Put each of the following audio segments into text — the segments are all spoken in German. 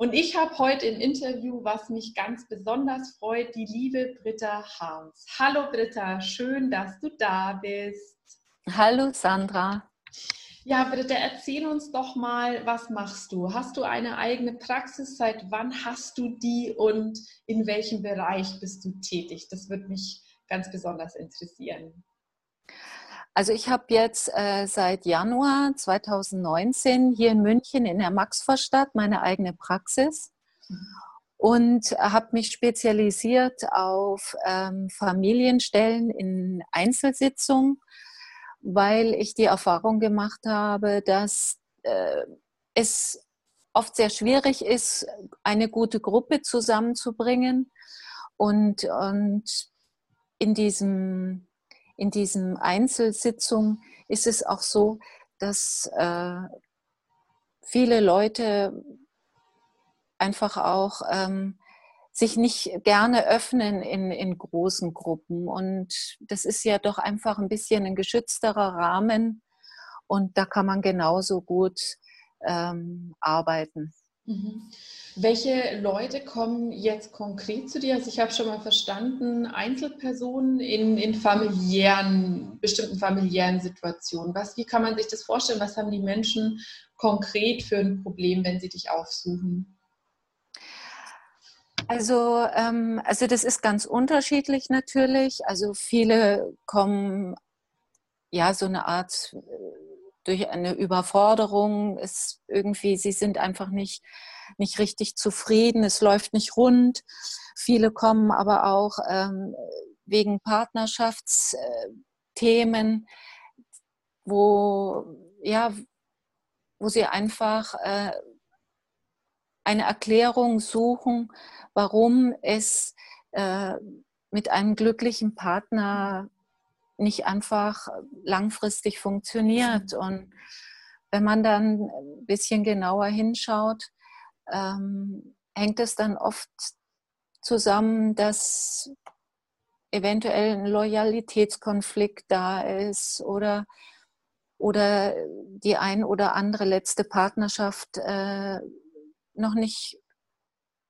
Und ich habe heute im Interview, was mich ganz besonders freut, die liebe Britta Harms. Hallo Britta, schön, dass du da bist. Hallo Sandra. Ja, Britta, erzähl uns doch mal, was machst du? Hast du eine eigene Praxis? Seit wann hast du die und in welchem Bereich bist du tätig? Das würde mich ganz besonders interessieren. Also ich habe jetzt äh, seit Januar 2019 hier in München in der Maxvorstadt meine eigene Praxis und habe mich spezialisiert auf ähm, Familienstellen in Einzelsitzungen, weil ich die Erfahrung gemacht habe, dass äh, es oft sehr schwierig ist, eine gute Gruppe zusammenzubringen und, und in diesem in diesen Einzelsitzungen ist es auch so, dass äh, viele Leute einfach auch ähm, sich nicht gerne öffnen in, in großen Gruppen. Und das ist ja doch einfach ein bisschen ein geschützterer Rahmen. Und da kann man genauso gut ähm, arbeiten. Mhm. Welche Leute kommen jetzt konkret zu dir? Also ich habe schon mal verstanden, Einzelpersonen in, in familiären, bestimmten familiären Situationen. Was, wie kann man sich das vorstellen? Was haben die Menschen konkret für ein Problem, wenn sie dich aufsuchen? Also, ähm, also das ist ganz unterschiedlich natürlich. Also viele kommen ja so eine Art durch eine Überforderung, ist irgendwie, sie sind einfach nicht, nicht richtig zufrieden, es läuft nicht rund. Viele kommen aber auch ähm, wegen Partnerschaftsthemen, wo, ja, wo sie einfach äh, eine Erklärung suchen, warum es äh, mit einem glücklichen Partner nicht einfach langfristig funktioniert. Mhm. Und wenn man dann ein bisschen genauer hinschaut, ähm, hängt es dann oft zusammen, dass eventuell ein Loyalitätskonflikt da ist oder, oder die ein oder andere letzte Partnerschaft äh, noch nicht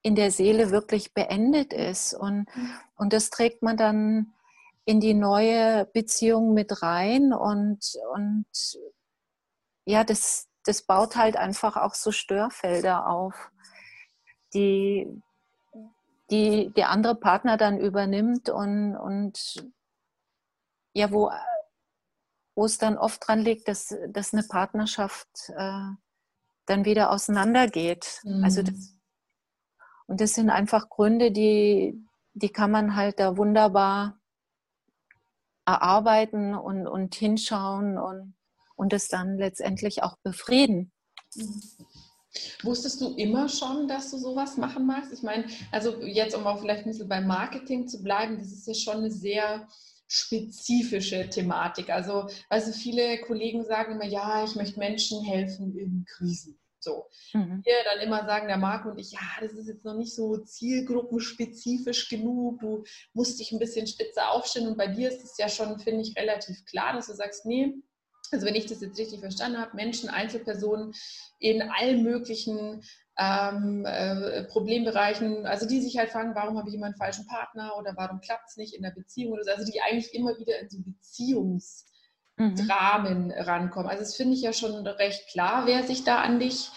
in der Seele wirklich beendet ist. Und, mhm. und das trägt man dann in die neue Beziehung mit rein und, und ja, das, das baut halt einfach auch so Störfelder auf, die, die der andere Partner dann übernimmt und, und ja, wo, wo es dann oft dran liegt, dass, dass eine Partnerschaft äh, dann wieder auseinandergeht. Mhm. Also das, und das sind einfach Gründe, die, die kann man halt da wunderbar erarbeiten und, und hinschauen und, und es dann letztendlich auch befrieden. Wusstest du immer schon, dass du sowas machen magst? Ich meine, also jetzt, um auch vielleicht ein bisschen beim Marketing zu bleiben, das ist ja schon eine sehr spezifische Thematik. Also, also viele Kollegen sagen immer, ja, ich möchte Menschen helfen in Krisen. So. Mhm. Wir dann immer sagen, der Marco und ich, ja, das ist jetzt noch nicht so zielgruppenspezifisch genug, du musst dich ein bisschen spitzer aufstellen und bei dir ist es ja schon, finde ich, relativ klar, dass du sagst, nee, also wenn ich das jetzt richtig verstanden habe, Menschen, Einzelpersonen in allen möglichen ähm, äh, Problembereichen, also die sich halt fragen, warum habe ich immer einen falschen Partner oder warum klappt es nicht in der Beziehung oder so, also die eigentlich immer wieder in so Beziehungs- mhm. Dramen rankommen. Also das finde ich ja schon recht klar, wer sich da an dich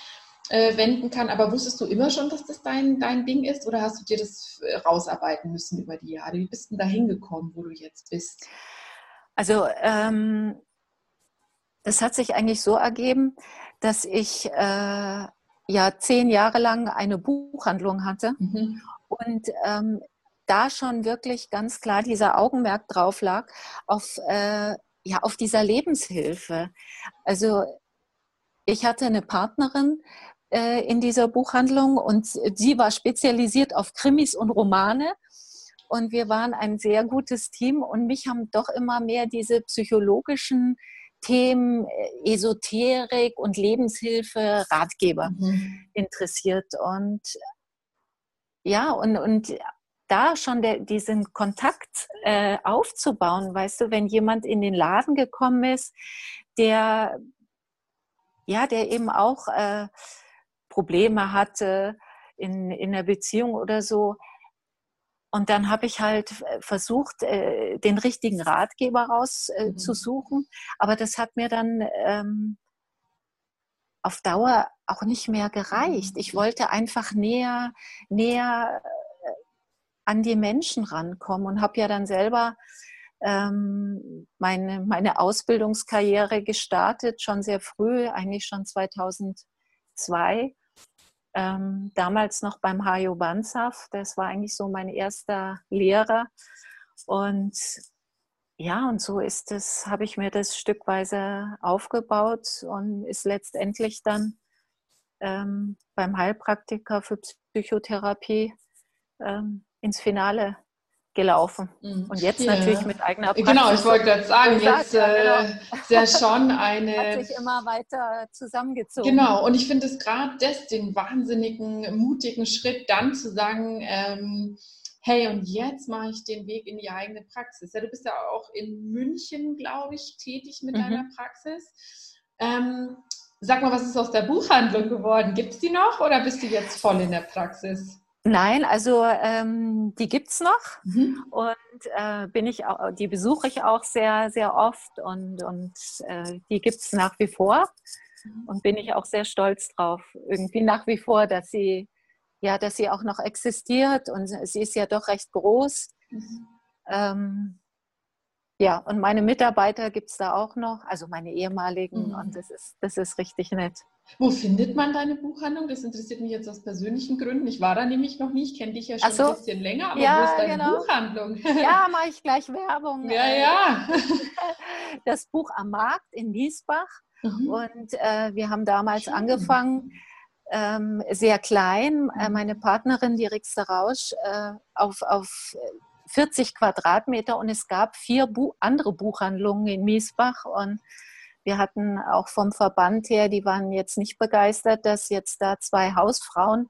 äh, wenden kann. Aber wusstest du immer schon, dass das dein, dein Ding ist oder hast du dir das äh, rausarbeiten müssen über die Jahre? Wie bist du da hingekommen, wo du jetzt bist? Also ähm, das hat sich eigentlich so ergeben, dass ich äh, ja zehn Jahre lang eine Buchhandlung hatte mhm. und ähm, da schon wirklich ganz klar dieser Augenmerk drauf lag auf, äh, ja, auf dieser Lebenshilfe. Also ich hatte eine Partnerin äh, in dieser Buchhandlung und sie war spezialisiert auf Krimis und Romane. Und wir waren ein sehr gutes Team und mich haben doch immer mehr diese psychologischen Themen, äh, Esoterik und Lebenshilfe, Ratgeber mhm. interessiert. Und ja, und, und da schon der, diesen Kontakt äh, aufzubauen, weißt du, wenn jemand in den Laden gekommen ist, der ja, der eben auch äh, Probleme hatte in, in der Beziehung oder so, und dann habe ich halt äh, versucht, äh, den richtigen Ratgeber rauszusuchen. Mhm. Aber das hat mir dann ähm, auf Dauer auch nicht mehr gereicht. Ich mhm. wollte einfach näher, näher äh, an die Menschen rankommen und habe ja dann selber ähm, meine, meine Ausbildungskarriere gestartet, schon sehr früh, eigentlich schon 2002 ähm, damals noch beim Hajo Banzaf. Das war eigentlich so mein erster Lehrer. Und ja, und so ist es, habe ich mir das stückweise aufgebaut und ist letztendlich dann ähm, beim Heilpraktiker für Psychotherapie ähm, ins Finale gelaufen. Mhm. Und jetzt ja. natürlich mit eigener Praxis. Genau, ich wollte gerade sagen, jetzt ja, genau. äh, ist ja schon eine... Hat sich immer weiter zusammengezogen. Genau, und ich finde es gerade das, den wahnsinnigen, mutigen Schritt, dann zu sagen, ähm, hey, und jetzt mache ich den Weg in die eigene Praxis. Ja, du bist ja auch in München, glaube ich, tätig mit mhm. deiner Praxis. Ähm, sag mal, was ist aus der Buchhandlung geworden? Gibt es die noch oder bist du jetzt voll in der Praxis? Nein, also ähm, die gibt es noch mhm. und äh, bin ich auch, die besuche ich auch sehr, sehr oft und, und äh, die gibt es nach wie vor mhm. und bin ich auch sehr stolz drauf, irgendwie nach wie vor, dass sie, ja, dass sie auch noch existiert und sie ist ja doch recht groß. Mhm. Ähm, ja, und meine Mitarbeiter gibt es da auch noch, also meine ehemaligen mhm. und das ist, das ist richtig nett. Wo findet man deine Buchhandlung? Das interessiert mich jetzt aus persönlichen Gründen. Ich war da nämlich noch nie, ich kenne dich ja schon so. ein bisschen länger, aber ja, wo ist deine genau. Buchhandlung? Ja, mache ich gleich Werbung. Ja, ja. Das Buch am Markt in Wiesbach. Mhm. Und äh, wir haben damals Schön. angefangen, ähm, sehr klein. Äh, mhm. meine Partnerin, die Rixter Rausch, äh, auf, auf 40 Quadratmeter und es gab vier Bu andere Buchhandlungen in Miesbach und wir hatten auch vom Verband her, die waren jetzt nicht begeistert, dass jetzt da zwei Hausfrauen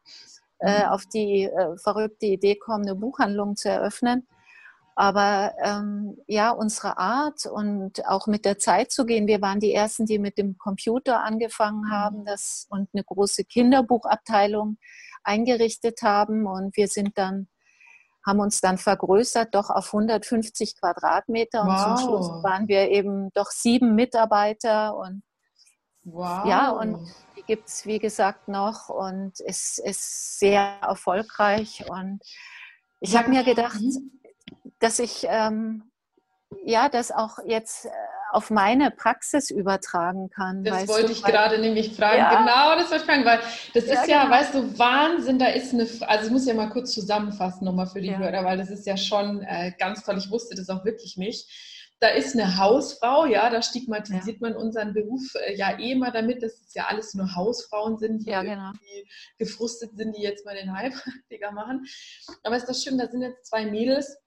äh, mhm. auf die äh, verrückte Idee kommen, eine Buchhandlung zu eröffnen. Aber ähm, ja, unsere Art und auch mit der Zeit zu gehen. Wir waren die Ersten, die mit dem Computer angefangen mhm. haben das, und eine große Kinderbuchabteilung eingerichtet haben. Und wir sind dann haben uns dann vergrößert, doch auf 150 Quadratmeter. Und wow. zum Schluss waren wir eben doch sieben Mitarbeiter. Und wow. ja, und die gibt es, wie gesagt, noch und es ist sehr erfolgreich. Und ich habe mir gedacht, mhm. dass ich ähm, ja, das auch jetzt äh, auf meine Praxis übertragen kann. Das wollte du, ich gerade nämlich fragen. Ja. Genau, das wollte ich fragen, weil das ja, ist ja, genau. weißt du, Wahnsinn, da ist eine, also ich muss ja mal kurz zusammenfassen nochmal für die ja. Hörer, weil das ist ja schon äh, ganz toll, ich wusste das auch wirklich nicht. Da ist eine Hausfrau, ja, da stigmatisiert man unseren Beruf äh, ja eh immer damit, dass es ja alles nur Hausfrauen sind, die ja, genau. gefrustet sind, die jetzt mal den Heilpraktiker machen. Aber ist das schön, da sind jetzt zwei Mädels,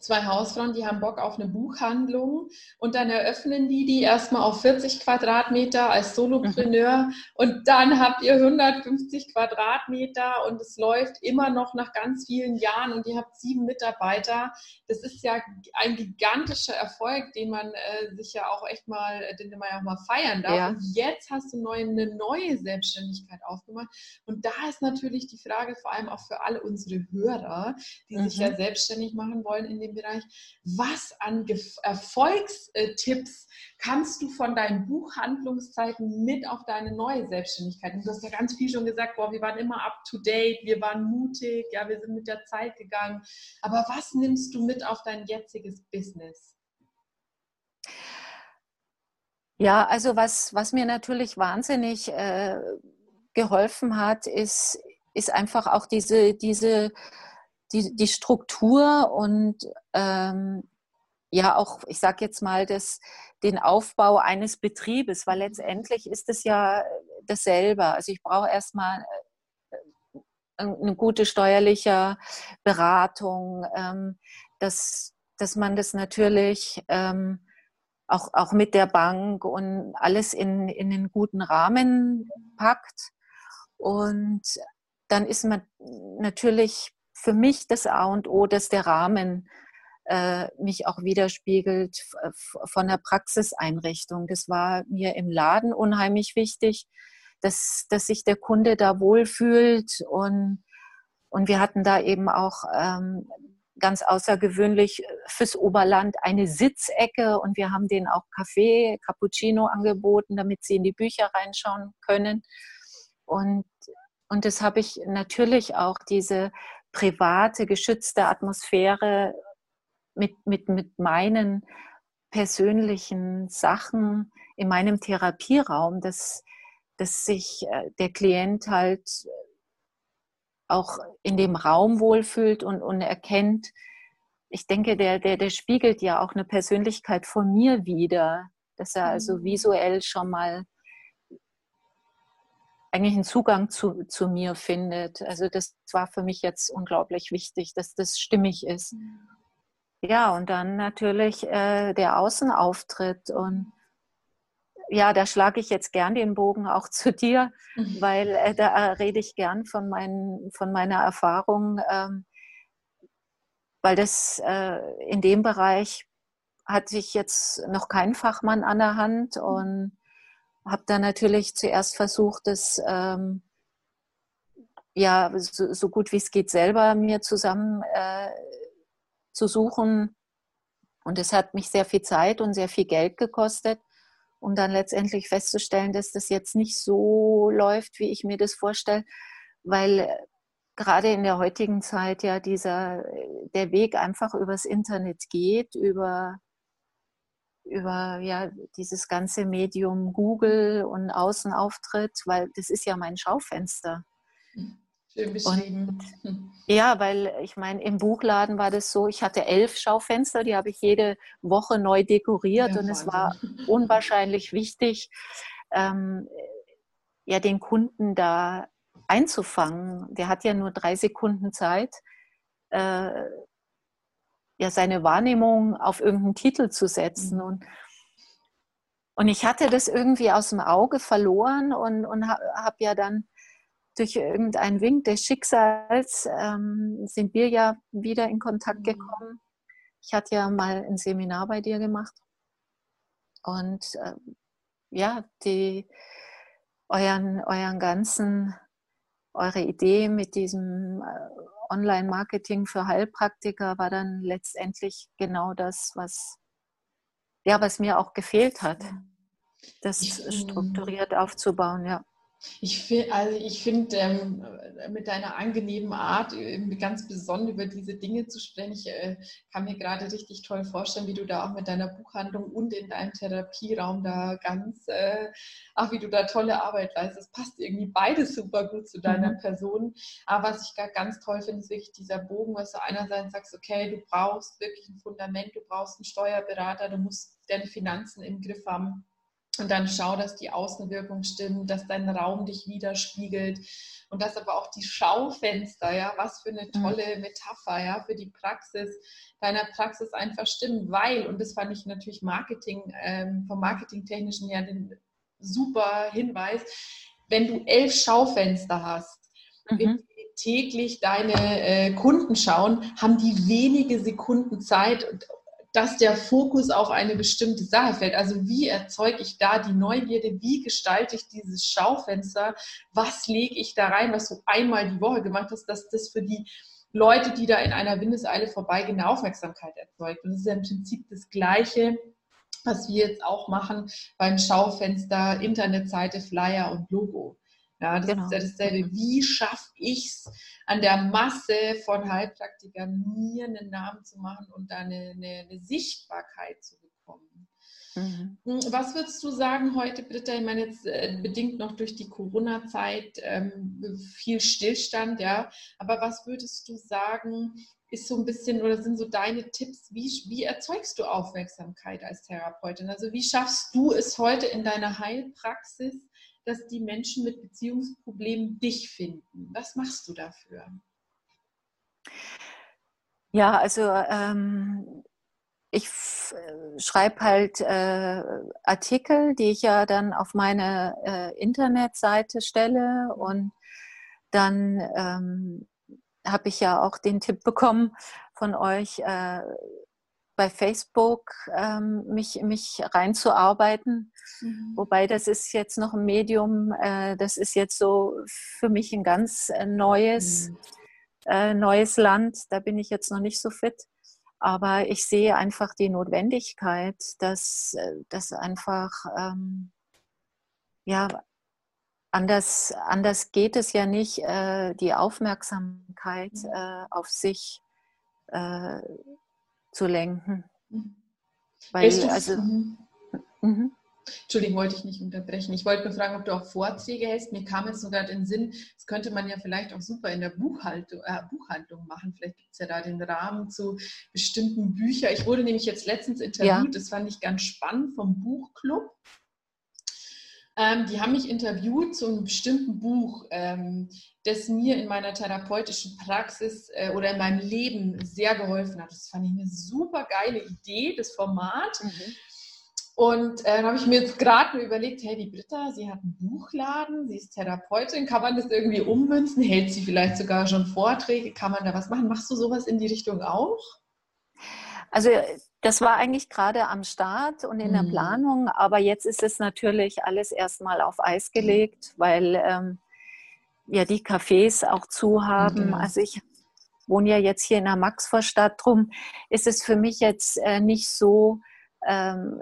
zwei Hausfrauen, die haben Bock auf eine Buchhandlung und dann eröffnen die die erstmal auf 40 Quadratmeter als Solopreneur mhm. und dann habt ihr 150 Quadratmeter und es läuft immer noch nach ganz vielen Jahren und ihr habt sieben Mitarbeiter. Das ist ja ein gigantischer Erfolg, den man äh, sich ja auch echt mal, den man ja auch mal feiern darf. Ja. Und jetzt hast du neu, eine neue Selbstständigkeit aufgemacht und da ist natürlich die Frage vor allem auch für alle unsere Hörer, die mhm. sich ja selbstständig machen wollen in dem Bereich. Was an Erfolgstipps kannst du von deinen Buchhandlungszeiten mit auf deine neue Selbstständigkeit? Und du hast ja ganz viel schon gesagt, boah, wir waren immer up to date, wir waren mutig, ja, wir sind mit der Zeit gegangen. Aber was nimmst du mit auf dein jetziges Business? Ja, also was, was mir natürlich wahnsinnig äh, geholfen hat, ist, ist einfach auch diese, diese die, die Struktur und ähm, ja auch, ich sage jetzt mal, das, den Aufbau eines Betriebes, weil letztendlich ist es ja dasselbe. Also ich brauche erstmal äh, eine gute steuerliche Beratung, ähm, dass, dass man das natürlich ähm, auch, auch mit der Bank und alles in, in einen guten Rahmen packt. Und dann ist man natürlich für mich das A und O, dass der Rahmen äh, mich auch widerspiegelt von der Praxiseinrichtung. Das war mir im Laden unheimlich wichtig, dass, dass sich der Kunde da wohlfühlt und, und wir hatten da eben auch ähm, ganz außergewöhnlich fürs Oberland eine Sitzecke und wir haben denen auch Kaffee, Cappuccino angeboten, damit sie in die Bücher reinschauen können. Und, und das habe ich natürlich auch diese private, geschützte Atmosphäre mit, mit, mit meinen persönlichen Sachen in meinem Therapieraum, dass, dass sich äh, der Klient halt auch in dem Raum wohlfühlt und, und erkennt, ich denke, der, der, der spiegelt ja auch eine Persönlichkeit von mir wieder, dass er also mhm. visuell schon mal eigentlich einen Zugang zu, zu mir findet. Also das war für mich jetzt unglaublich wichtig, dass das stimmig ist. Mhm. Ja, und dann natürlich äh, der Außenauftritt. Und ja, da schlage ich jetzt gern den Bogen auch zu dir, mhm. weil äh, da rede ich gern von, mein, von meiner Erfahrung, ähm, weil das äh, in dem Bereich hatte ich jetzt noch keinen Fachmann an der Hand mhm. und habe dann natürlich zuerst versucht, das ähm, ja so, so, gut wie es geht selber mir zusammen äh, zu suchen. Und es hat mich sehr viel Zeit und sehr viel Geld gekostet, um dann letztendlich festzustellen, dass das jetzt nicht so läuft, wie ich mir das vorstelle, weil gerade in der heutigen Zeit ja dieser der Weg einfach übers Internet geht, über über ja dieses ganze Medium Google und Außenauftritt, weil das ist ja mein Schaufenster. Schön beschrieben. Und, ja, weil ich meine, im Buchladen war das so, ich hatte elf Schaufenster, die habe ich jede Woche neu dekoriert ja, und es war unwahrscheinlich wichtig, ähm, ja, den Kunden da einzufangen. Der hat ja nur drei Sekunden Zeit, äh, ja, seine Wahrnehmung auf irgendeinen Titel zu setzen. Mhm. Und, und ich hatte das irgendwie aus dem Auge verloren und, und habe hab ja dann durch irgendeinen Wink des Schicksals ähm, sind wir ja wieder in Kontakt mhm. gekommen. Ich hatte ja mal ein Seminar bei dir gemacht. Und äh, ja, die, euren, euren ganzen, eure Idee mit diesem äh, Online-Marketing für Heilpraktiker war dann letztendlich genau das, was, ja, was mir auch gefehlt hat, das strukturiert aufzubauen, ja. Ich finde, also ich finde ähm, mit deiner angenehmen Art ganz besonders über diese Dinge zu sprechen. Ich äh, kann mir gerade richtig toll vorstellen, wie du da auch mit deiner Buchhandlung und in deinem Therapieraum da ganz, äh, ach, wie du da tolle Arbeit leistest. Das passt irgendwie beides super gut zu deiner mhm. Person. Aber was ich ganz toll finde, ist wirklich dieser Bogen, was du einerseits sagst, okay, du brauchst wirklich ein Fundament, du brauchst einen Steuerberater, du musst deine Finanzen im Griff haben und dann schau, dass die Außenwirkung stimmt, dass dein Raum dich widerspiegelt und dass aber auch die Schaufenster, ja, was für eine mhm. tolle Metapher, ja, für die Praxis, deiner Praxis einfach stimmen, weil, und das fand ich natürlich Marketing, ähm, vom Marketingtechnischen her den super Hinweis, wenn du elf Schaufenster hast, mhm. täglich deine äh, Kunden schauen, haben die wenige Sekunden Zeit, dass der Fokus auf eine bestimmte Sache fällt. Also wie erzeuge ich da die Neugierde? Wie gestalte ich dieses Schaufenster? Was lege ich da rein, was du einmal die Woche gemacht hast, dass das für die Leute, die da in einer Windeseile vorbeigehen, eine Aufmerksamkeit erzeugt. Und das ist ja im Prinzip das Gleiche, was wir jetzt auch machen beim Schaufenster, Internetseite, Flyer und Logo. Ja, das genau. ist ja dasselbe. Wie schaffe ich es, an der Masse von Heilpraktikern mir einen Namen zu machen und da eine, eine, eine Sichtbarkeit zu bekommen? Mhm. Hm, was würdest du sagen heute, Britta? Ich meine, jetzt äh, bedingt noch durch die Corona-Zeit ähm, viel Stillstand, ja. Aber was würdest du sagen, ist so ein bisschen oder sind so deine Tipps, wie, wie erzeugst du Aufmerksamkeit als Therapeutin? Also wie schaffst du es heute in deiner Heilpraxis, dass die Menschen mit Beziehungsproblemen dich finden? Was machst du dafür? Ja, also ähm, ich äh, schreibe halt äh, Artikel, die ich ja dann auf meine äh, Internetseite stelle und dann ähm, habe ich ja auch den Tipp bekommen von euch, äh, bei Facebook ähm, mich, mich reinzuarbeiten. Mhm. Wobei das ist jetzt noch ein Medium, äh, das ist jetzt so für mich ein ganz äh, neues, mhm. äh, neues Land. Da bin ich jetzt noch nicht so fit. Aber ich sehe einfach die Notwendigkeit, dass, äh, dass einfach ähm, ja, anders, anders geht es ja nicht, äh, die Aufmerksamkeit mhm. äh, auf sich äh, zu lenken. Mhm. Weil, also, mhm. mhm. Entschuldigung, wollte ich nicht unterbrechen. Ich wollte nur fragen, ob du auch Vorträge hältst. Mir kam jetzt sogar den Sinn, das könnte man ja vielleicht auch super in der Buchhaltung, äh, Buchhandlung machen. Vielleicht gibt es ja da den Rahmen zu bestimmten Büchern. Ich wurde nämlich jetzt letztens interviewt, ja. das fand ich ganz spannend, vom Buchclub. Ähm, die haben mich interviewt zu einem bestimmten Buch, ähm, das mir in meiner therapeutischen Praxis äh, oder in meinem Leben sehr geholfen hat. Das fand ich eine super geile Idee, das Format. Mhm. Und äh, dann habe ich mir jetzt gerade überlegt, hey, die Britta, sie hat einen Buchladen, sie ist Therapeutin, kann man das irgendwie ummünzen? Hält sie vielleicht sogar schon Vorträge? Kann man da was machen? Machst du sowas in die Richtung auch? Also das war eigentlich gerade am Start und in der mhm. Planung, aber jetzt ist es natürlich alles erstmal auf Eis gelegt, weil ähm, ja die Cafés auch zu haben. Mhm. Also ich wohne ja jetzt hier in der Maxvorstadt, drum ist es für mich jetzt äh, nicht so, ähm,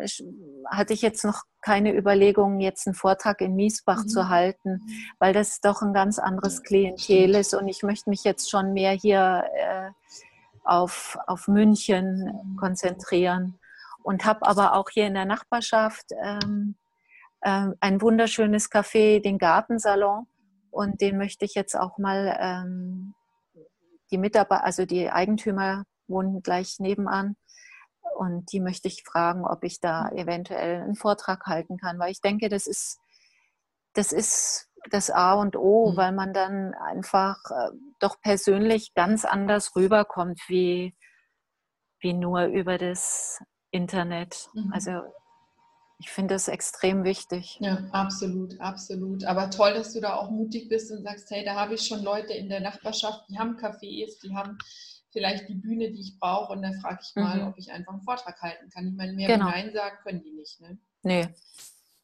hatte ich jetzt noch keine Überlegungen, jetzt einen Vortrag in Miesbach mhm. zu halten, weil das doch ein ganz anderes Klientel ist und ich möchte mich jetzt schon mehr hier äh, auf, auf München konzentrieren. Und habe aber auch hier in der Nachbarschaft ähm, äh, ein wunderschönes Café, den Gartensalon. Und den möchte ich jetzt auch mal ähm, die Mitarbeiter, also die Eigentümer wohnen gleich nebenan. Und die möchte ich fragen, ob ich da eventuell einen Vortrag halten kann, weil ich denke, das ist das ist das A und O, mhm. weil man dann einfach äh, doch persönlich ganz anders rüberkommt wie, wie nur über das Internet. Mhm. Also ich finde das extrem wichtig. Ja, absolut, absolut. Aber toll, dass du da auch mutig bist und sagst, hey, da habe ich schon Leute in der Nachbarschaft, die haben Cafés, die haben vielleicht die Bühne, die ich brauche und dann frage ich mal, mhm. ob ich einfach einen Vortrag halten kann. Ich meine, mehr genau. Nein sagen können die nicht. Ne? Nee.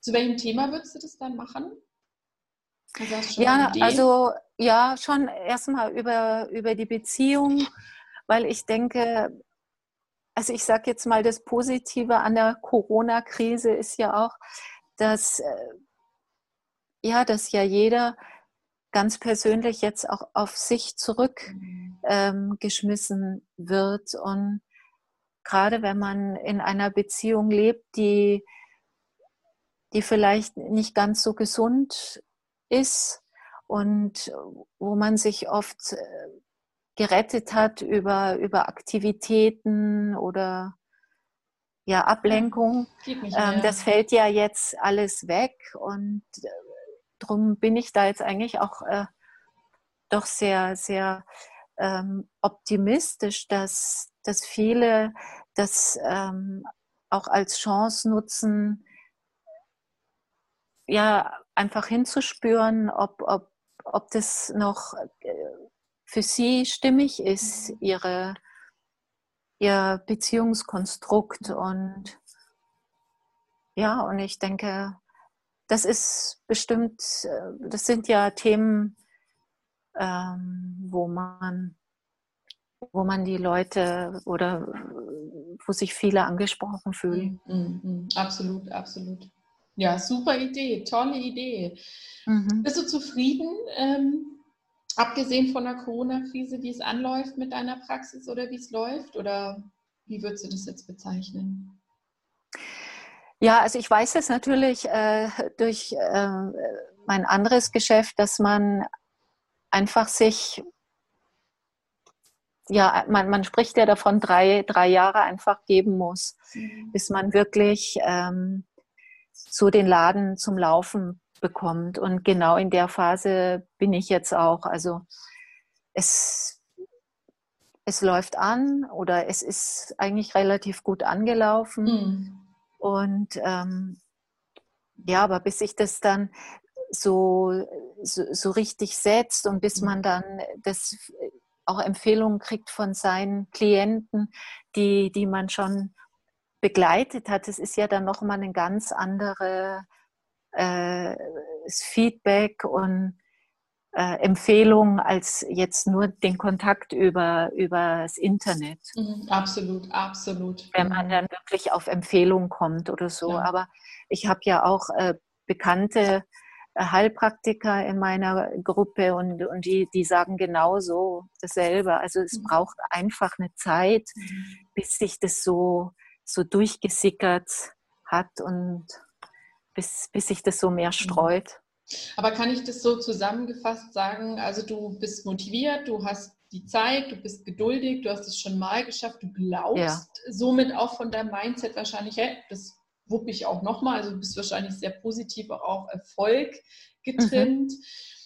Zu welchem Thema würdest du das dann machen? Ja, also ja, schon erstmal über, über die Beziehung, weil ich denke, also ich sage jetzt mal, das Positive an der Corona-Krise ist ja auch, dass äh, ja, dass ja jeder ganz persönlich jetzt auch auf sich zurückgeschmissen ähm, wird. Und gerade wenn man in einer Beziehung lebt, die die vielleicht nicht ganz so gesund ist und wo man sich oft äh, gerettet hat über, über Aktivitäten oder ja, Ablenkung. Ähm, das fällt ja jetzt alles weg und äh, darum bin ich da jetzt eigentlich auch äh, doch sehr, sehr ähm, optimistisch, dass, dass viele das ähm, auch als Chance nutzen, ja, einfach hinzuspüren, ob, ob, ob das noch äh, für sie stimmig ist, ihre, ihr Beziehungskonstrukt. Und ja, und ich denke, das ist bestimmt, äh, das sind ja Themen, ähm, wo man wo man die Leute oder wo sich viele angesprochen fühlen. Mm, mm, mm. Absolut, absolut. Ja, super Idee, tolle Idee. Mhm. Bist du zufrieden, ähm, abgesehen von der Corona-Krise, wie es anläuft mit deiner Praxis oder wie es läuft? Oder wie würdest du das jetzt bezeichnen? Ja, also ich weiß es natürlich äh, durch äh, mein anderes Geschäft, dass man einfach sich, ja, man, man spricht ja davon, drei, drei Jahre einfach geben muss, mhm. bis man wirklich ähm, so den Laden zum Laufen bekommt. Und genau in der Phase bin ich jetzt auch. Also es, es läuft an oder es ist eigentlich relativ gut angelaufen. Mhm. Und ähm, ja, aber bis sich das dann so, so, so, richtig setzt und bis mhm. man dann das auch Empfehlungen kriegt von seinen Klienten, die, die man schon begleitet hat, das ist ja dann nochmal ein ganz anderes äh, Feedback und äh, Empfehlung als jetzt nur den Kontakt über, über das Internet. Mhm, absolut, absolut. Wenn man mhm. dann wirklich auf Empfehlung kommt oder so. Ja. Aber ich habe ja auch äh, bekannte äh, Heilpraktiker in meiner Gruppe und, und die, die sagen genauso dasselbe. Also es mhm. braucht einfach eine Zeit, mhm. bis sich das so, so durchgesickert hat und bis, bis sich das so mehr mhm. streut. Aber kann ich das so zusammengefasst sagen? Also du bist motiviert, du hast die Zeit, du bist geduldig, du hast es schon mal geschafft, du glaubst ja. somit auch von deinem Mindset wahrscheinlich, hey, das wuppe ich auch nochmal. Also du bist wahrscheinlich sehr positiv auch auf Erfolg getrimmt. Mhm.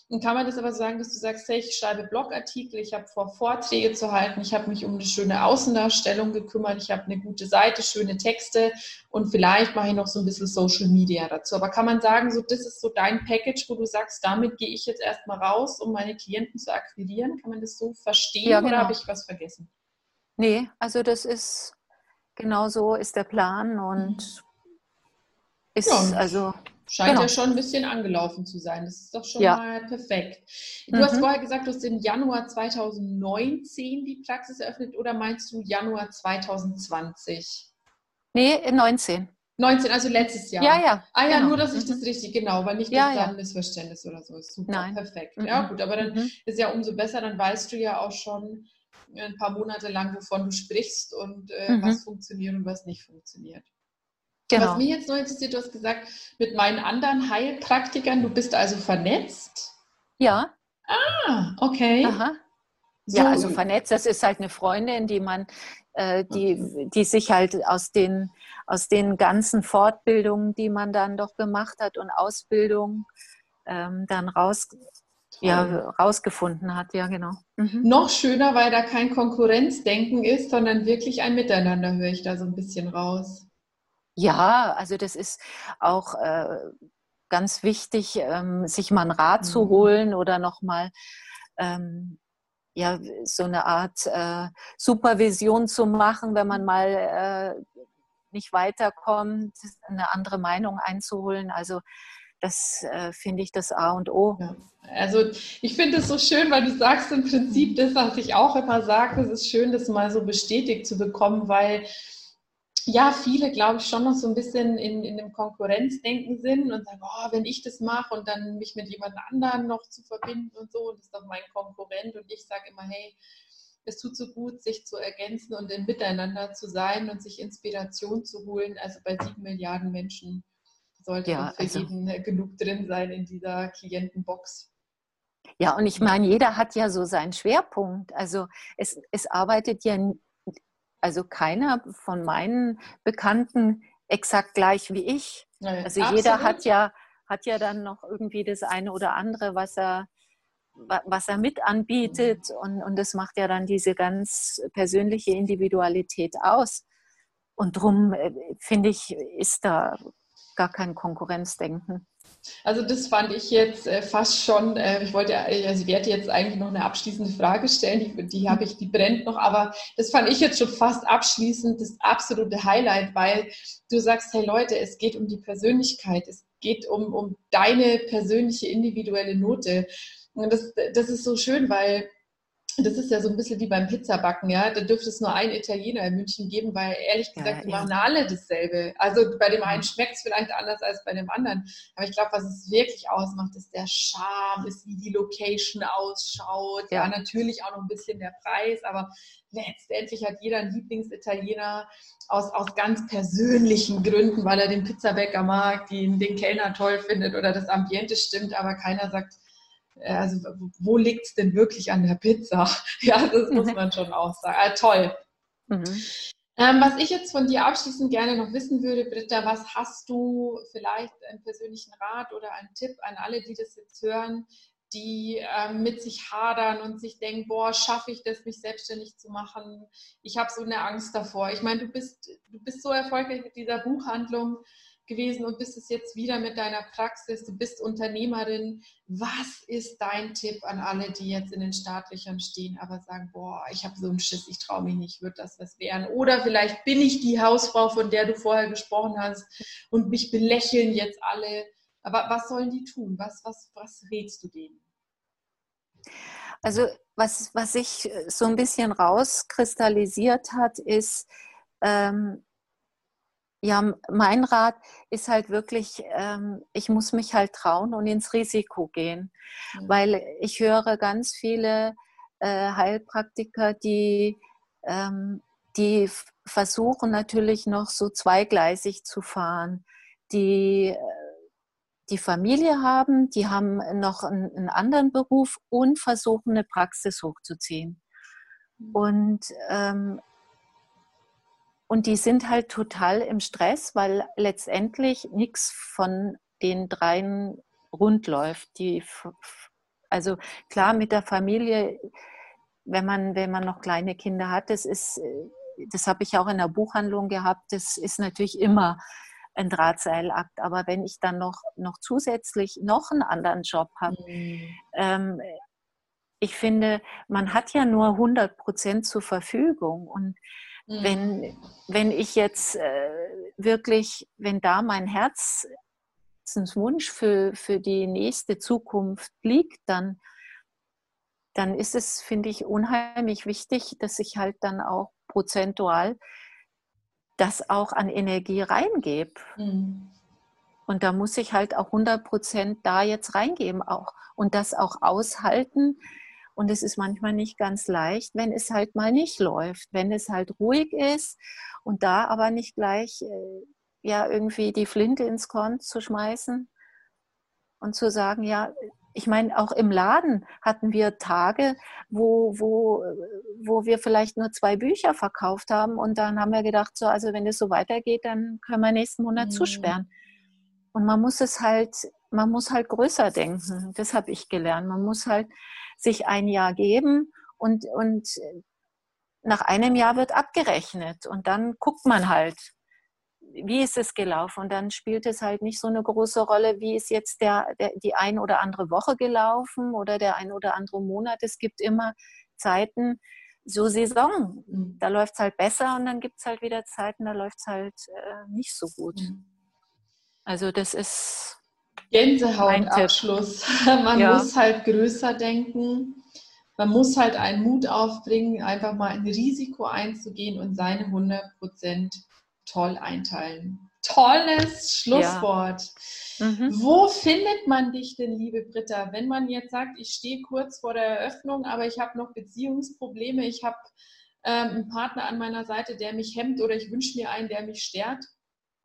Und kann man das aber sagen, dass du sagst, hey, ich schreibe Blogartikel, ich habe vor, Vorträge zu halten, ich habe mich um eine schöne Außendarstellung gekümmert, ich habe eine gute Seite, schöne Texte und vielleicht mache ich noch so ein bisschen Social Media dazu. Aber kann man sagen, so das ist so dein Package, wo du sagst, damit gehe ich jetzt erstmal raus, um meine Klienten zu akquirieren? Kann man das so verstehen ja, genau. oder habe ich was vergessen? Nee, also das ist genau so ist der Plan und mhm. ist ja, also Scheint genau. ja schon ein bisschen angelaufen zu sein. Das ist doch schon ja. mal perfekt. Du mhm. hast vorher gesagt, du hast im Januar 2019 die Praxis eröffnet oder meinst du Januar 2020? Nee, 19. 19, also letztes Jahr. Ja, ja. Ah ja, genau. nur, dass ich das richtig, genau, weil nicht, dass ja, da ein Missverständnis oder so ist. Super, Nein. perfekt. Mhm. Ja, gut, aber dann mhm. ist ja umso besser, dann weißt du ja auch schon ein paar Monate lang, wovon du sprichst und äh, mhm. was funktioniert und was nicht funktioniert. Genau. Was mich jetzt noch interessiert, du hast gesagt, mit meinen anderen Heilpraktikern, du bist also vernetzt? Ja. Ah, okay. Aha. So. Ja, also vernetzt, das ist halt eine Freundin, die man, äh, die, die sich halt aus den, aus den ganzen Fortbildungen, die man dann doch gemacht hat und Ausbildung ähm, dann raus, ja, rausgefunden hat, ja, genau. Mhm. Noch schöner, weil da kein Konkurrenzdenken ist, sondern wirklich ein Miteinander, höre ich da so ein bisschen raus. Ja, also das ist auch äh, ganz wichtig, ähm, sich mal einen Rat mhm. zu holen oder nochmal ähm, ja, so eine Art äh, Supervision zu machen, wenn man mal äh, nicht weiterkommt, eine andere Meinung einzuholen. Also das äh, finde ich das A und O. Ja. Also ich finde es so schön, weil du sagst im Prinzip das, was ich auch immer sage, es ist schön, das mal so bestätigt zu bekommen, weil ja, viele, glaube ich, schon noch so ein bisschen in, in dem Konkurrenzdenken sind und sagen, oh, wenn ich das mache und dann mich mit jemand anderem noch zu verbinden und so, und das ist doch mein Konkurrent und ich sage immer, hey, es tut so gut, sich zu ergänzen und im Miteinander zu sein und sich Inspiration zu holen. Also bei sieben Milliarden Menschen sollte ja, für also, jeden genug drin sein in dieser Klientenbox. Ja, und ich meine, jeder hat ja so seinen Schwerpunkt. Also es, es arbeitet ja also keiner von meinen Bekannten exakt gleich wie ich. Also absolut. jeder hat ja, hat ja dann noch irgendwie das eine oder andere, was er, was er mit anbietet. Und, und das macht ja dann diese ganz persönliche Individualität aus. Und darum, äh, finde ich, ist da gar kein Konkurrenzdenken. Also das fand ich jetzt äh, fast schon, äh, ich wollte, also ich werde jetzt eigentlich noch eine abschließende Frage stellen, die, die habe ich, die brennt noch, aber das fand ich jetzt schon fast abschließend das absolute Highlight, weil du sagst, hey Leute, es geht um die Persönlichkeit, es geht um, um deine persönliche individuelle Note. Und das, das ist so schön, weil das ist ja so ein bisschen wie beim Pizzabacken, ja. Da dürfte es nur einen Italiener in München geben, weil ehrlich gesagt, ja, die machen alle dasselbe. Also bei dem einen schmeckt es vielleicht anders als bei dem anderen. Aber ich glaube, was es wirklich ausmacht, ist der Charme, ist wie die Location ausschaut. Ja, ja natürlich auch noch ein bisschen der Preis, aber letztendlich hat jeder einen Lieblingsitaliener aus, aus ganz persönlichen Gründen, weil er den Pizzabäcker mag, den, den Kellner toll findet oder das Ambiente stimmt, aber keiner sagt, also wo liegt es denn wirklich an der Pizza? Ja, das muss mhm. man schon auch sagen. Ah, toll. Mhm. Ähm, was ich jetzt von dir abschließend gerne noch wissen würde, Britta, was hast du vielleicht einen persönlichen Rat oder einen Tipp an alle, die das jetzt hören, die ähm, mit sich hadern und sich denken, boah, schaffe ich das, mich selbstständig zu machen? Ich habe so eine Angst davor. Ich meine, du bist, du bist so erfolgreich mit dieser Buchhandlung gewesen und bist es jetzt wieder mit deiner Praxis. Du bist Unternehmerin. Was ist dein Tipp an alle, die jetzt in den Startlöchern stehen, aber sagen, boah, ich habe so einen Schiss, ich traue mich nicht, wird das was werden? Oder vielleicht bin ich die Hausfrau, von der du vorher gesprochen hast und mich belächeln jetzt alle. Aber was sollen die tun? Was, was, was rätst du denen? Also was, was sich so ein bisschen rauskristallisiert hat, ist, ähm, ja, mein Rat ist halt wirklich, ähm, ich muss mich halt trauen und ins Risiko gehen, mhm. weil ich höre ganz viele äh, Heilpraktiker, die, ähm, die versuchen natürlich noch so zweigleisig zu fahren, die äh, die Familie haben, die haben noch einen, einen anderen Beruf und versuchen eine Praxis hochzuziehen. Mhm. Und ähm, und die sind halt total im Stress, weil letztendlich nichts von den dreien rund läuft. Die, also klar mit der Familie, wenn man, wenn man noch kleine Kinder hat, das ist, das habe ich auch in der Buchhandlung gehabt, das ist natürlich immer ein Drahtseilakt. Aber wenn ich dann noch, noch zusätzlich noch einen anderen Job habe, mhm. ähm, ich finde, man hat ja nur 100 Prozent zur Verfügung und Mhm. Wenn, wenn ich jetzt äh, wirklich, wenn da mein Herzenswunsch für, für die nächste Zukunft liegt, dann, dann ist es, finde ich, unheimlich wichtig, dass ich halt dann auch prozentual das auch an Energie reingebe. Mhm. Und da muss ich halt auch 100 Prozent da jetzt reingeben auch und das auch aushalten, und es ist manchmal nicht ganz leicht, wenn es halt mal nicht läuft, wenn es halt ruhig ist und da aber nicht gleich äh, ja irgendwie die Flinte ins Korn zu schmeißen und zu sagen, ja, ich meine, auch im Laden hatten wir Tage, wo, wo, wo wir vielleicht nur zwei Bücher verkauft haben und dann haben wir gedacht, so, also wenn es so weitergeht, dann können wir nächsten Monat mhm. zusperren. Und man muss es halt, man muss halt größer denken. Das habe ich gelernt. Man muss halt sich ein Jahr geben und, und nach einem Jahr wird abgerechnet und dann guckt man halt, wie ist es gelaufen und dann spielt es halt nicht so eine große Rolle, wie ist jetzt der, der, die ein oder andere Woche gelaufen oder der ein oder andere Monat. Es gibt immer Zeiten, so Saison, mhm. da läuft es halt besser und dann gibt es halt wieder Zeiten, da läuft es halt äh, nicht so gut. Mhm. Also das ist Gänsehautabschluss. Man ja. muss halt größer denken. Man muss halt einen Mut aufbringen, einfach mal ein Risiko einzugehen und seine 100% toll einteilen. Tolles Schlusswort. Ja. Mhm. Wo findet man dich denn, liebe Britta, wenn man jetzt sagt, ich stehe kurz vor der Eröffnung, aber ich habe noch Beziehungsprobleme, ich habe ähm, einen Partner an meiner Seite, der mich hemmt oder ich wünsche mir einen, der mich stärkt?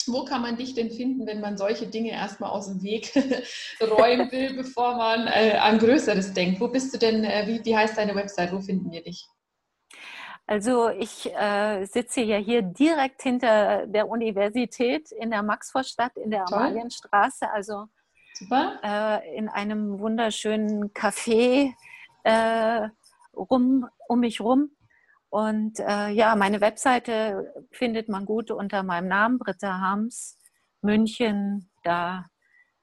Wo kann man dich denn finden, wenn man solche Dinge erstmal aus dem Weg räumen will, bevor man äh, an Größeres denkt? Wo bist du denn, äh, wie, wie heißt deine Website, wo finden wir dich? Also ich äh, sitze ja hier direkt hinter der Universität in der Maxvorstadt in der. Amalienstraße, also äh, in einem wunderschönen Café äh, rum, um mich rum. Und äh, ja, meine Webseite findet man gut unter meinem Namen, Britta Harms, München. Da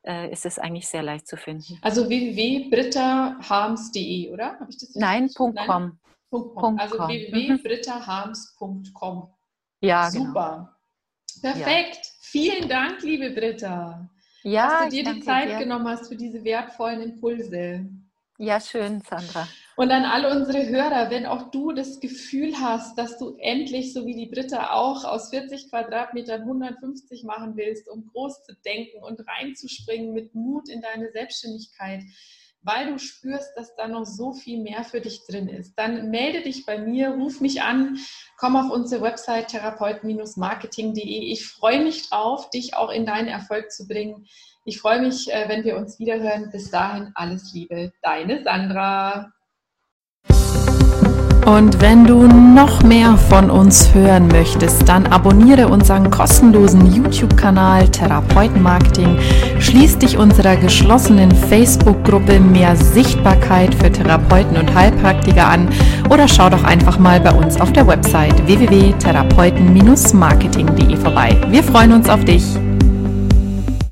äh, ist es eigentlich sehr leicht zu finden. Also www.brittaharms.de, oder? Habe ich das Nein, Punkt .com. Punkt .com. Also www.brittaharms.com. Ja, genau. Super. Genau. Perfekt. Ja. Vielen Dank, liebe Britta. Ja, dass du dir die Zeit dir. genommen hast für diese wertvollen Impulse. Ja, schön, Sandra. Und an alle unsere Hörer, wenn auch du das Gefühl hast, dass du endlich, so wie die Britta auch, aus 40 Quadratmetern 150 machen willst, um groß zu denken und reinzuspringen mit Mut in deine Selbstständigkeit, weil du spürst, dass da noch so viel mehr für dich drin ist, dann melde dich bei mir, ruf mich an, komm auf unsere Website therapeut-marketing.de. Ich freue mich drauf, dich auch in deinen Erfolg zu bringen. Ich freue mich, äh, wenn wir uns wiederhören. Bis dahin alles Liebe, deine Sandra. Und wenn du noch mehr von uns hören möchtest, dann abonniere unseren kostenlosen YouTube-Kanal Therapeutenmarketing, schließ dich unserer geschlossenen Facebook-Gruppe Mehr Sichtbarkeit für Therapeuten und Heilpraktiker an oder schau doch einfach mal bei uns auf der Website www.therapeuten-marketing.de vorbei. Wir freuen uns auf dich.